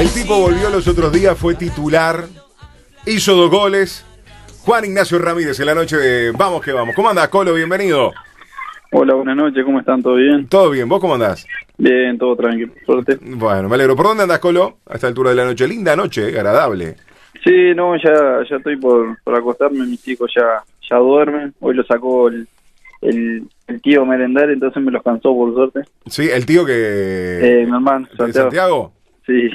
El tipo volvió los otros días, fue titular, hizo dos goles. Juan Ignacio Ramírez en la noche de Vamos que vamos. ¿Cómo andás, Colo? Bienvenido. Hola, buenas noches, ¿cómo están? ¿Todo bien? Todo bien, ¿vos cómo andás? Bien, todo tranquilo, suerte. Bueno, me alegro. ¿Por dónde andás, Colo? A esta altura de la noche. Linda noche, eh, agradable. Sí, no, ya, ya estoy por, por acostarme, mis hijos ya, ya duermen. Hoy lo sacó el, el, el tío merendar, entonces me los cansó por suerte. Sí, el tío que... Eh, mi hermano, ¿De Santiago. Santiago? Sí,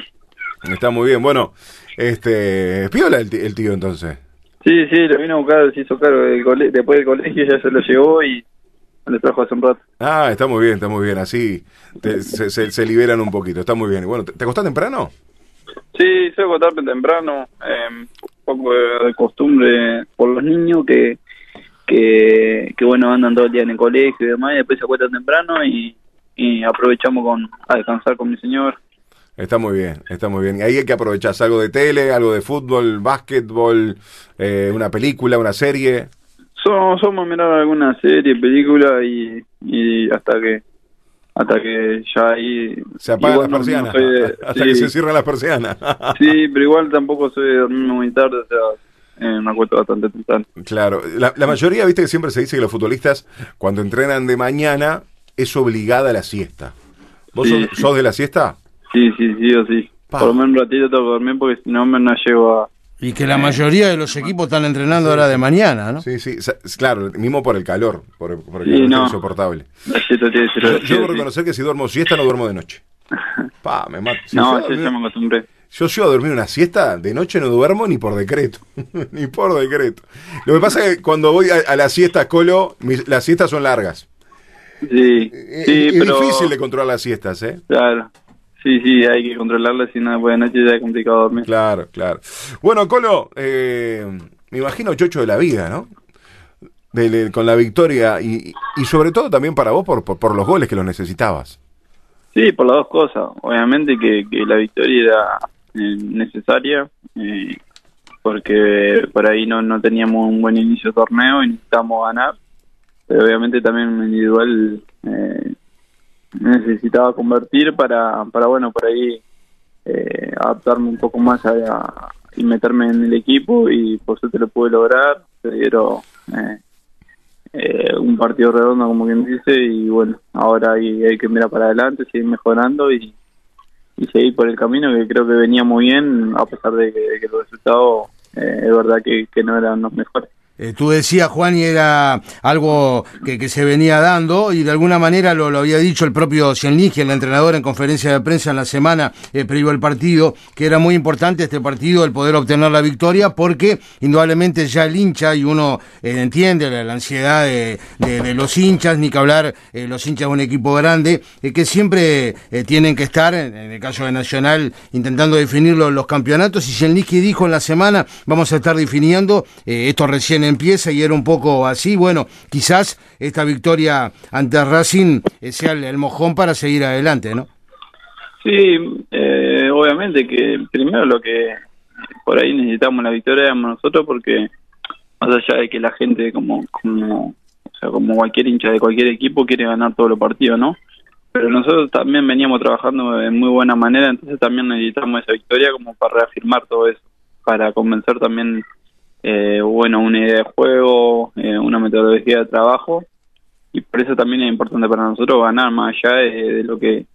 Está muy bien. Bueno, este... Piola el, el tío entonces. sí, sí, lo vino a buscar, se hizo cargo del cole- después del colegio, ya se lo llevó y le trajo hace un rato. Ah, está muy bien, está muy bien. Así te- se, se- se liberan un poquito. Está muy bien. Y Bueno, ¿te, te acostás temprano? Sí, soy acostarme temprano, eh, un poco de, de costumbre por los niños que, que, que bueno, andan todo el día en el colegio y demás, y después se acuestan temprano y, y aprovechamos con a descansar con mi señor. Está muy bien, está muy bien. Ahí hay que aprovechar algo de tele, algo de fútbol, básquetbol, eh, una película, una serie. Somos, somos mirar alguna serie, película y, y hasta que hasta que ya ahí Se apagan las no- persianas. de- hasta sí, que se cierran las persianas. sí, pero igual tampoco soy de dormir muy tarde, o sea, eh, me acuesto bastante temprano. claro. La, la mayoría, viste que siempre se dice que los futbolistas, cuando entrenan de mañana, es obligada la siesta. ¿Vos Sí. sos, sos de la siesta? Sí, sí, sí o sí. Pa. Por lo menos un ratito tengo que dormir porque si no me no llego a... Y que la mayoría de los equipos están entrenando ahora de mañana, ¿no? Sí, sí. sa- Claro, mismo por el calor. Por, por el Sí, calor no. es insoportable. Yo, yo debo reconocer que si duermo siesta, no duermo de noche. Pa, me mato. Si No, yo, sí, ya me acostumbré. yo llego a dormir una siesta, de noche no duermo ni por decreto. ni por decreto. Lo que pasa es que cuando voy a, a la siesta, Colo, mis- las siestas son largas. Sí, Es- sí, es pero... difícil de controlar las siestas, ¿eh? Claro. Sí, sí, hay que controlarla, si no después de noche ya es complicado dormir. Claro, claro. Bueno, Colo, eh, me imagino chocho de la vida, ¿no? De- de- con la victoria y, y sobre todo también para vos por, por, por los goles que los necesitabas. Sí, por las dos cosas. Obviamente que, que la victoria era eh, necesaria, eh, porque por ahí no, no teníamos un buen inicio de torneo y necesitábamos ganar. Pero obviamente también individual eh, necesitaba convertir para, para bueno, por ahí eh, adaptarme un poco más a, y meterme en el equipo y por suerte lo pude lograr. Se dieron eh, eh, un partido redondo, como quien dice, y bueno, ahora hay, hay que mirar para adelante, seguir mejorando y, y seguir por el camino que creo que venía muy bien, a pesar de que, de que los resultados eh, es verdad que, que no eran los mejores. Eh, tú decías, Juan, y era algo que, que se venía dando, y de alguna manera lo, lo había dicho el propio Cienligi, el entrenador, en conferencia de prensa en la semana eh, previo al partido, que era muy importante este partido el poder obtener la victoria, porque indudablemente ya el hincha, y uno eh, entiende la, ansiedad de, los hinchas, ni que hablar los hinchas de un equipo grande, que siempre tienen que estar, en, el caso de Nacional, intentando definir los, los campeonatos, y Cienligi dijo en la semana, vamos a estar definiendo, esto recién empieza y era un poco así, bueno, quizás esta victoria ante Racing eh, sea el, mojón para seguir adelante, ¿no? Sí, eh, obviamente que primero lo que por ahí necesitamos la victoria éramos nosotros porque más allá de que la gente como como o sea como cualquier hincha de cualquier equipo quiere ganar todos los partidos, ¿no? Pero nosotros también veníamos trabajando de muy buena manera, entonces también necesitamos esa victoria como para reafirmar todo eso, para convencer también eh, bueno una idea de juego, eh, una metodología de trabajo. Y por eso también es importante para nosotros ganar más allá de, lo que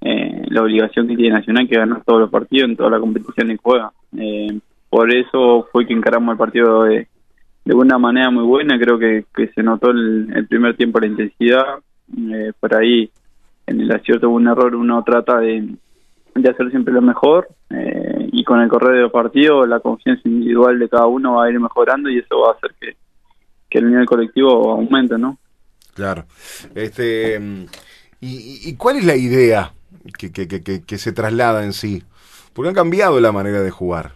eh, la obligación que tiene Nacional que ganar todos los partidos en toda la competición que juega. Eh, por eso fue que encaramos el partido de, de una manera muy buena, creo que, que se notó el, el primer tiempo la intensidad, por ahí en el acierto un error, uno trata de, de hacer siempre lo mejor eh, y con el correr de los partidos la confianza individual de cada uno va a ir mejorando y eso va a hacer que, que el nivel colectivo aumente, ¿no? Claro. Este, ¿y, y cuál es la idea que, que, que, que- se traslada en sí? Porque han cambiado la manera de jugar.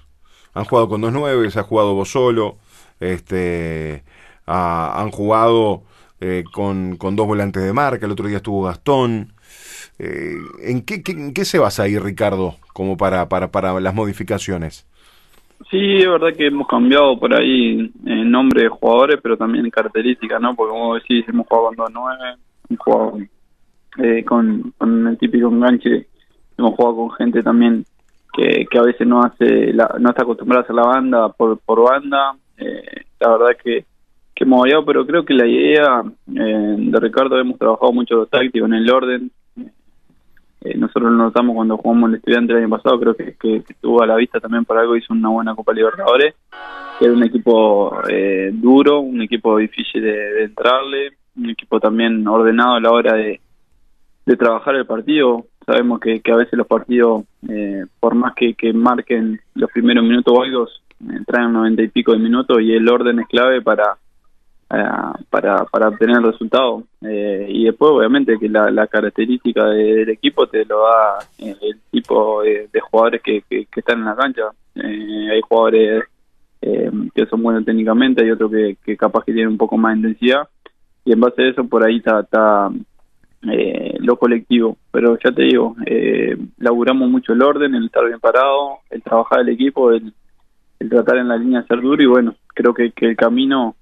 Han jugado con dos nueves, ha jugado vos solo, este, han jugado eh, con, con dos volantes de marca, el otro día estuvo Gastón. Eh, ¿en, qué, qué- en qué se basa ahí, Ricardo, como para, para, para las modificaciones? Sí, es verdad que hemos cambiado por ahí en nombre de jugadores, pero también características, ¿no? Porque como decís, hemos jugado con 2-9, hemos jugado eh, con, con el típico enganche, hemos jugado con gente también que, a veces no hace no está acostumbrado a hacer la banda por, por banda. Eh, la verdad que, que hemos variado, pero creo que la idea eh, de Ricardo hemos trabajado mucho los tácticos en el orden. Eh, nosotros lo notamos cuando jugamos el estudiante el año pasado, creo que, que, tuvo a la vista también por algo, hizo una buena Copa Libertadores, era un equipo duro, un equipo difícil de, entrarle, un equipo también ordenado a la hora de, de trabajar el partido. Sabemos que, que a veces los partidos, eh, por más que, que marquen los primeros minutos o algo, eh, traen noventa y pico de minutos y el orden es clave para eh, para, para obtener el resultado. y después, obviamente, que la, la característica del equipo te lo da el tipo de, jugadores que, están en la cancha. hay jugadores que son buenos técnicamente, hay otros que, que capaz que tienen un poco más de intensidad. Y en base a eso, por ahí está, está eh, lo colectivo. Pero ya te digo, eh, laburamos mucho el orden, el estar bien parado, el trabajar el equipo, el, tratar en la línea ser duro y bueno, creo que, que el camino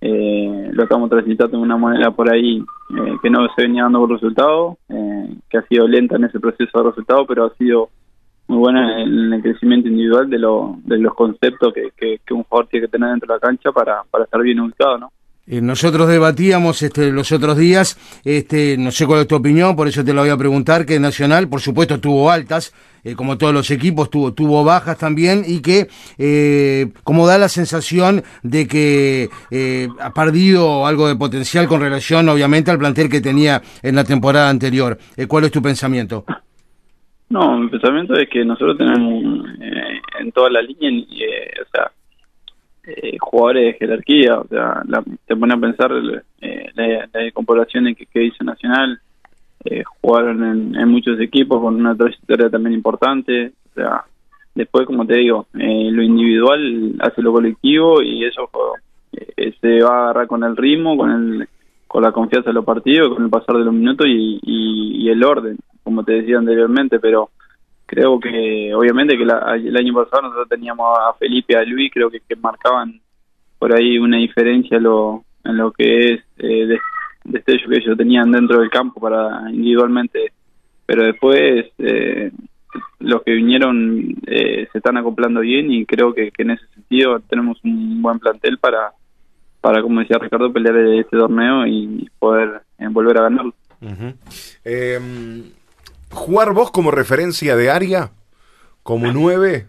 eh, lo estamos transitando de una manera por ahí eh, que no se venía dando por resultado, que ha sido lenta en ese proceso de resultado, pero ha sido muy buena en el crecimiento individual de, lo, de los conceptos que, que, que un jugador tiene que tener dentro de la cancha para, para estar bien ubicado, ¿no? Eh, nosotros debatíamos este, los otros días, este, no sé cuál es tu opinión, por eso te lo voy a preguntar, que Nacional, por supuesto, tuvo altas, eh, como todos los equipos, tuvo, tuvo bajas también, y que eh, como da la sensación de que ha perdido algo de potencial con relación, obviamente, al plantel que tenía en la temporada anterior. ¿Cuál es tu pensamiento? No, mi pensamiento es que nosotros tenemos en toda la línea, o sea, eh, jugadores de jerarquía, o sea, la, te pone a pensar eh, la, comparación que, que hizo Nacional, eh, jugaron en, muchos equipos con una trayectoria también importante, o sea, después, como te digo, eh, lo individual hace lo colectivo y eso eh, se va a agarrar con el ritmo, con el con la confianza de los partidos, con el pasar de los minutos y, y el orden, como te decía anteriormente, pero creo que obviamente que el año pasado nosotros teníamos a Felipe y a Luis creo que, marcaban por ahí una diferencia lo, en lo que es eh, de, destello que ellos tenían dentro del campo para individualmente. Pero después eh, los que vinieron eh, se están acoplando bien y creo que, en ese sentido tenemos un buen plantel para para como decía Ricardo pelear este torneo y poder eh, volver a ganarlo jugar vos como referencia de área, como nueve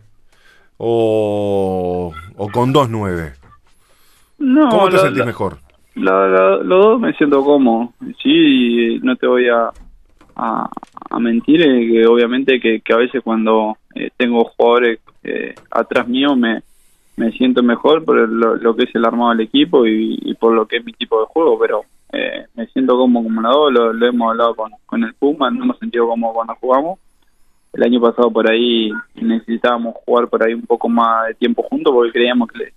o, con dos nueve? No, ¿Cómo te sentís mejor? los dos me siento cómodo. Sí, no te voy a, a, mentir, eh, que obviamente que, a veces cuando eh, tengo jugadores eh, atrás mío me, me siento mejor por lo, que es el armado del equipo y, por lo que es mi tipo de juego, pero eh, me siento como como lo, lo, hemos hablado con, con el Puma, no hemos sentido como cuando jugamos. El año pasado por ahí necesitábamos jugar por ahí un poco más de tiempo juntos porque creíamos que le,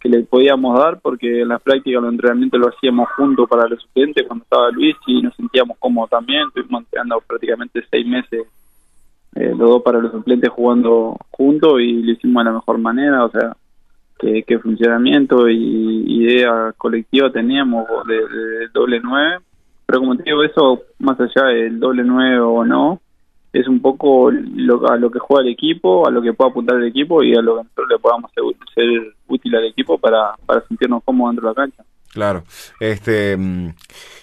que le podíamos dar porque en las prácticas, los entrenamientos lo hacíamos juntos para los suplentes cuando estaba Luis y nos sentíamos cómodos también. Estuvimos entrenando prácticamente seis meses eh, los dos para los suplentes jugando juntos y lo hicimos de la mejor manera. O sea, qué, funcionamiento y idea colectiva teníamos del doble nueve, pero como te digo, eso más allá del doble nueve o no, es un poco lo, a lo que juega el equipo, a lo que puede apuntar el equipo y a lo que nosotros le podamos ser, útil al equipo para, para sentirnos cómodos dentro de la cancha. Claro, este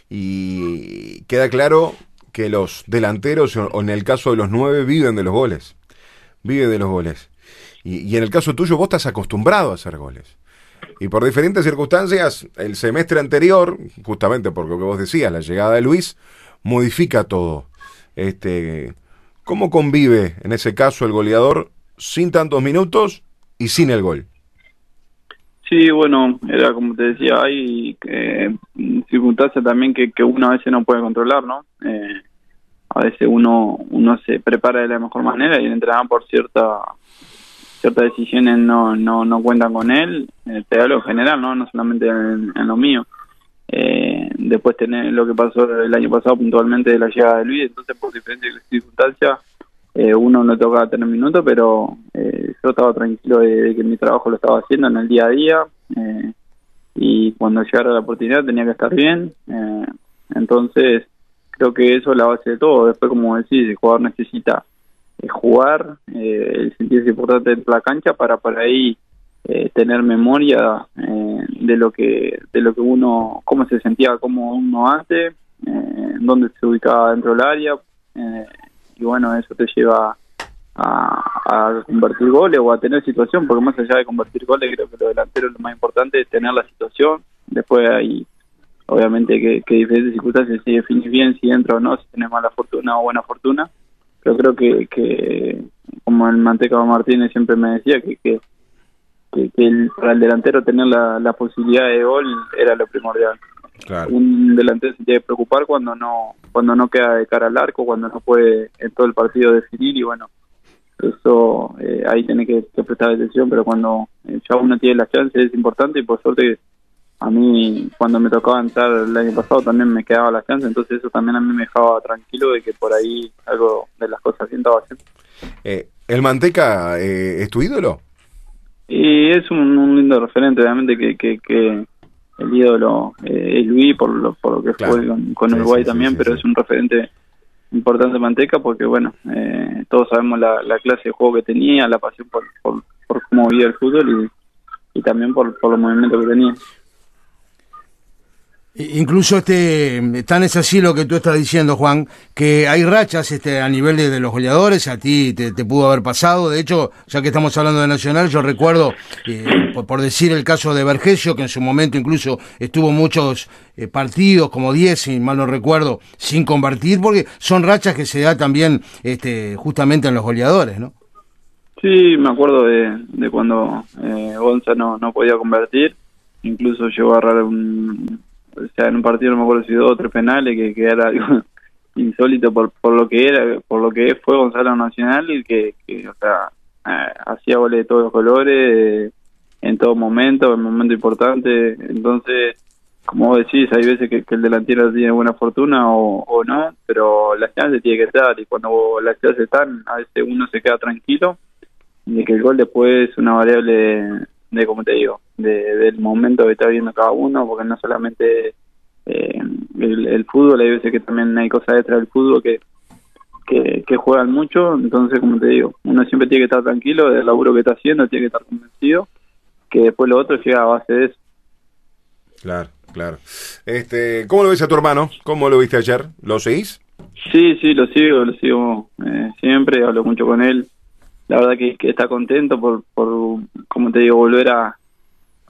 y queda claro que los delanteros, o en el caso de los nueve, viven de los goles. Viven de los goles. Y, en el caso tuyo, vos estás acostumbrado a hacer goles. Y por diferentes circunstancias, el semestre anterior, justamente porque lo que vos decías, la llegada de Luis, modifica todo. Este, ¿Cómo convive en ese caso el goleador sin tantos minutos y sin el gol? Sí, bueno, era como te decía, hay eh, circunstancias también que, que uno a veces no puede controlar, ¿no? Eh, a veces uno uno se prepara de la mejor manera y el por cierta ciertas decisiones no, no, no cuentan con él, eh, te hablo en general, no, no solamente en, lo mío. Eh, después tener lo que pasó el año pasado puntualmente de la llegada de Luis, entonces por diferentes circunstancias eh, uno no toca tener minutos, pero eh, yo estaba tranquilo de, que mi trabajo lo estaba haciendo en el día a día eh, y cuando llegara la oportunidad tenía que estar bien. entonces creo que eso es la base de todo. Después, como decís, el jugador necesita jugar, el sentirse importante en la cancha para por ahí tener memoria de lo que de lo que uno cómo se sentía como uno antes dónde se ubicaba dentro del área y bueno eso te lleva a, convertir goles o a tener situación, porque más allá de convertir goles, creo que lo delantero lo más importante es tener la situación. Después hay, obviamente, que, que diferentes circunstancias si define bien si entra o no, si tiene mala fortuna o buena fortuna. Pero creo que, que como el Manteca Martínez siempre me decía, que, que, que, para el delantero tener la, la posibilidad de gol era lo primordial. Un delantero se tiene que preocupar cuando no cuando no queda de cara al arco, cuando no puede en todo el partido definir y bueno, eso eh, ahí tiene que, prestar atención, pero cuando ya uno tiene las chances es importante y por suerte a mí cuando me tocaba entrar el año pasado también me quedaba las chances, entonces eso también a mí me dejaba tranquilo de que por ahí algo de las cosas bien estaba haciendo. Eh, ¿El Manteca es tu ídolo? Y es un, lindo referente, obviamente que, que, el ídolo es Luis por lo, por lo que fue con, Uruguay también, pero es un referente importante Manteca porque, bueno, eh, todos sabemos la, clase de juego que tenía, la pasión por, por, cómo vivía el fútbol y, y también por, por los movimientos que tenía. Incluso este, tan es así lo que tú estás diciendo, Juan, que hay rachas este, a nivel de, los goleadores, a ti te, pudo haber pasado. De hecho, ya que estamos hablando de Nacional, yo recuerdo, eh, por, decir el caso de Vergesio, que en su momento incluso estuvo muchos eh, partidos, como 10, si mal no recuerdo, sin convertir, porque son rachas que se da también este, justamente en los goleadores, ¿no? Sí, me acuerdo de, de cuando eh, Gonza no, no podía convertir, incluso llegó a agarrar un o sea, en un partido no me acuerdo si dos o tres penales, que, que era algo insólito por, por lo que era, por lo que fue Gonzalo Nacional y que, o sea, eh, hacía goles de todos los colores, en todo momento, en momento importante, entonces, como decís, hay veces que, el delantero tiene buena fortuna o, no, pero las chances tiene que estar y cuando las chances están, a veces uno se queda tranquilo y que el gol después es una variable de, como te digo, de, del momento que está viendo cada uno, porque no solamente eh, el, fútbol, hay veces que también hay cosas detrás del fútbol que, que, juegan mucho, entonces, como te digo, uno siempre tiene que estar tranquilo del laburo que está haciendo, tiene que estar convencido, que después lo otro llega a base de eso. Claro, claro. Este, ¿Cómo lo ves a tu hermano? ¿Cómo lo viste ayer? ¿Lo seguís? Sí, sí, lo sigo, lo sigo eh, siempre, hablo mucho con él la verdad que, está contento por, por, como te digo, volver a,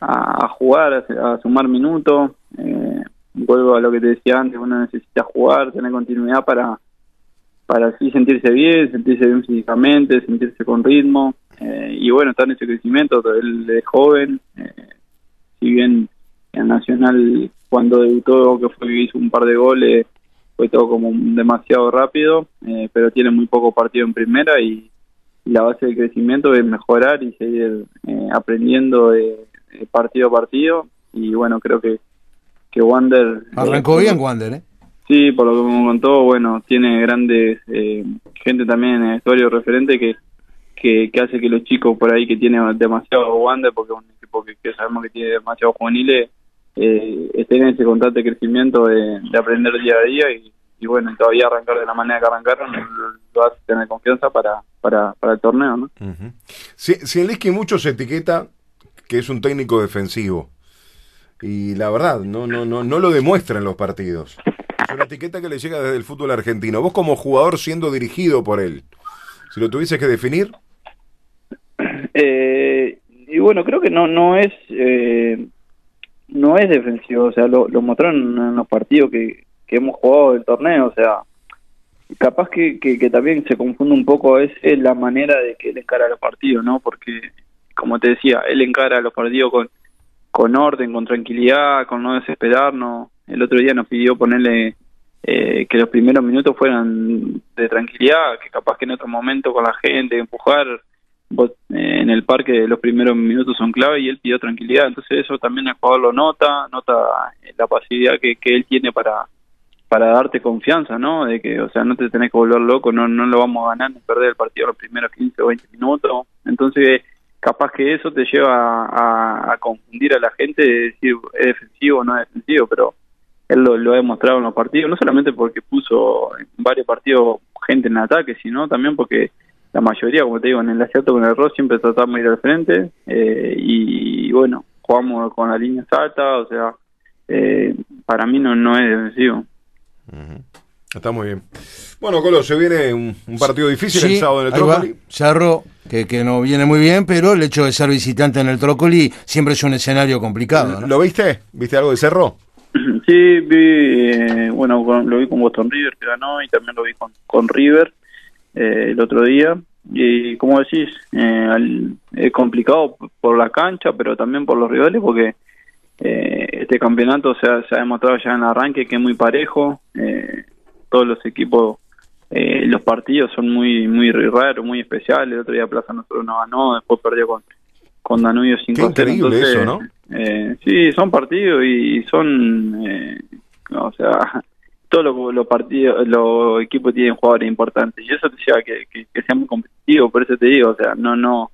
a, jugar, a, sumar minutos. Eh, vuelvo a lo que te decía antes, uno necesita jugar, tener continuidad para, para así sentirse bien, sentirse bien físicamente, sentirse con ritmo. Eh, y bueno, está en ese crecimiento, él es joven, eh, si bien en Nacional cuando debutó, que fue hizo un par de goles, fue todo como demasiado rápido, pero tiene muy poco partido en primera y la base del crecimiento es mejorar y seguir eh, aprendiendo de, partido a partido y bueno creo que que Wander eh, arrancó bien Wander ¿eh? sí por lo que me contó bueno tiene grandes eh, gente también en el historia referente que, que, hace que los chicos por ahí que tienen demasiado Wander porque es un equipo que, sabemos que tiene demasiado juveniles estén en ese constante crecimiento de, de aprender día a día y y bueno, todavía arrancar de la manera que arrancaron lo hace tener confianza para, para, para el torneo, ¿no? Si, si el mucho se etiqueta que es un técnico defensivo y la verdad, no, no, no, no lo demuestra en los partidos. Es una etiqueta que le llega desde el fútbol argentino. Vos como jugador siendo dirigido por él, si lo tuvieses que definir. Eh, y bueno, creo que no, no es... Eh, no es defensivo, o sea, lo, lo mostraron en los partidos que, que hemos jugado del torneo, o sea, capaz que, que, también se confunde un poco es, la manera de que él encara los partidos, ¿no? Porque, como te decía, él encara los partidos con, con orden, con tranquilidad, con no desesperarnos. El otro día nos pidió ponerle eh, que los primeros minutos fueran de tranquilidad, que capaz que en otro momento con la gente, empujar, eh, en el parque los primeros minutos son clave y él pidió tranquilidad, entonces eso también el jugador lo nota, nota la pasividad que, que él tiene para, para darte confianza, ¿no? De que, o sea, no te tenés que volver loco, no, no lo vamos a ganar ni perder el partido los primeros 15 o 20 minutos. Entonces, capaz que eso te lleva a, confundir a la gente de decir es defensivo o no es defensivo, pero él lo, ha demostrado en los partidos, no solamente porque puso en varios partidos gente en ataque, sino también porque la mayoría, como te digo, en el acierto con el error siempre tratamos de ir al frente eh, y, bueno, jugamos con la línea alta, o sea, eh, para mí no, no es defensivo. Está muy bien. Bueno, Colo, se viene un, partido difícil el sábado en el Trócoli. Cerro, que, que no viene muy bien, pero el hecho de ser visitante en el Trócoli siempre es un escenario complicado. ¿Lo viste? ¿Viste algo de Cerro? Sí, vi, eh, bueno, lo vi con Boston River que ganó y también lo vi con, con River eh, el otro día. Y como decís, eh, es complicado por la cancha, pero también por los rivales, porque este campeonato se ha, se ha, demostrado ya en el arranque que es muy parejo. todos los equipos, los partidos son muy muy raros, muy especiales. El otro día Plaza nosotros no ganó, después perdió con, con Danubio 5 Qué increíble eso, ¿no? Eh, sí, son partidos y son, eh, o sea, todos los, partidos, los equipos tienen jugadores importantes y eso te lleva a que, que, sea muy competitivo, por eso te digo, o sea, no, no,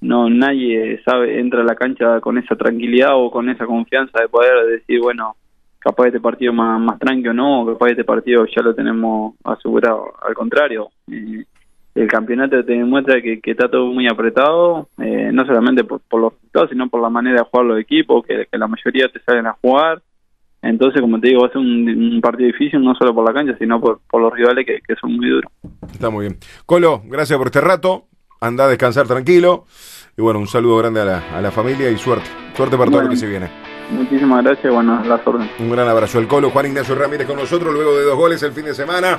no, nadie sabe, entra a la cancha con esa tranquilidad o con esa confianza de poder decir, bueno, capaz este partido más, más tranquilo no, capaz este partido ya lo tenemos asegurado, al contrario. Eh, el campeonato te demuestra que, está todo muy apretado, eh, no solamente por, los resultados, sino por la manera de jugar los equipos, que, la mayoría te salen a jugar. Entonces, como te digo, va a ser un, partido difícil, no solo por la cancha, sino por, los rivales que, son muy duros. Está muy bien. Colo, gracias por este rato. Anda a descansar tranquilo. Y bueno, un saludo grande a la, a la familia y suerte. Suerte para todo lo que se viene. Muchísimas gracias, bueno, las órdenes. Un gran abrazo al Colo, Juan Ignacio Ramírez con nosotros, luego de dos goles el fin de semana.